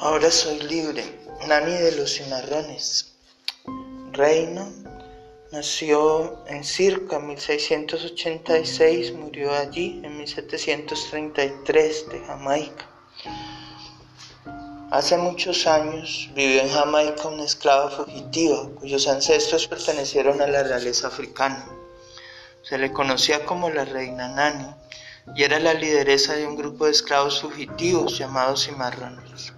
Ahora soy libre. Nani de los cimarrones. Reino. Nació en Circa 1686, murió allí en 1733 de Jamaica. Hace muchos años vivió en Jamaica una esclava fugitiva cuyos ancestros pertenecieron a la realeza africana. Se le conocía como la reina Nani y era la lideresa de un grupo de esclavos fugitivos llamados cimarrones.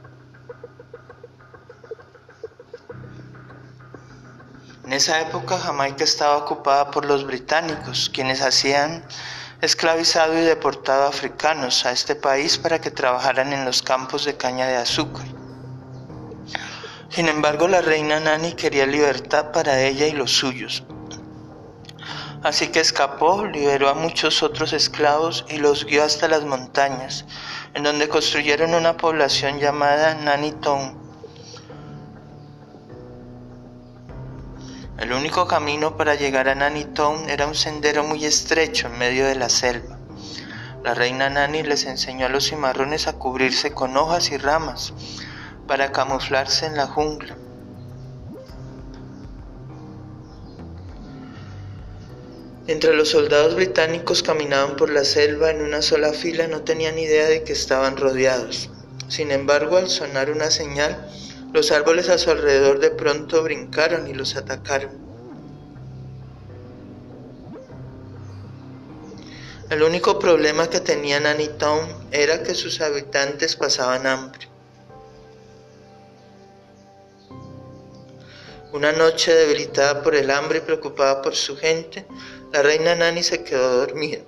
En esa época Jamaica estaba ocupada por los británicos, quienes hacían esclavizado y deportado africanos a este país para que trabajaran en los campos de caña de azúcar. Sin embargo, la reina Nani quería libertad para ella y los suyos. Así que escapó, liberó a muchos otros esclavos y los guió hasta las montañas, en donde construyeron una población llamada Nani Town El único camino para llegar a Nanitown era un sendero muy estrecho en medio de la selva. La reina Nani les enseñó a los cimarrones a cubrirse con hojas y ramas para camuflarse en la jungla. Entre los soldados británicos caminaban por la selva en una sola fila no tenían idea de que estaban rodeados. Sin embargo, al sonar una señal, los árboles a su alrededor de pronto brincaron y los atacaron. El único problema que tenía Nanitown era que sus habitantes pasaban hambre. Una noche debilitada por el hambre y preocupada por su gente, la reina Nani se quedó dormida.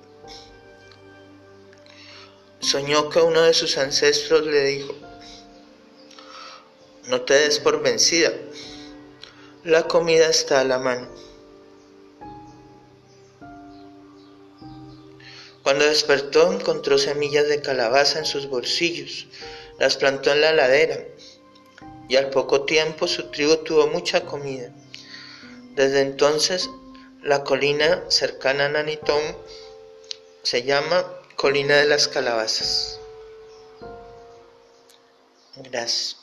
Soñó que uno de sus ancestros le dijo, no te des por vencida. La comida está a la mano. Cuando despertó encontró semillas de calabaza en sus bolsillos, las plantó en la ladera y al poco tiempo su tribu tuvo mucha comida. Desde entonces la colina cercana a Nanitón se llama Colina de las Calabazas. Gracias.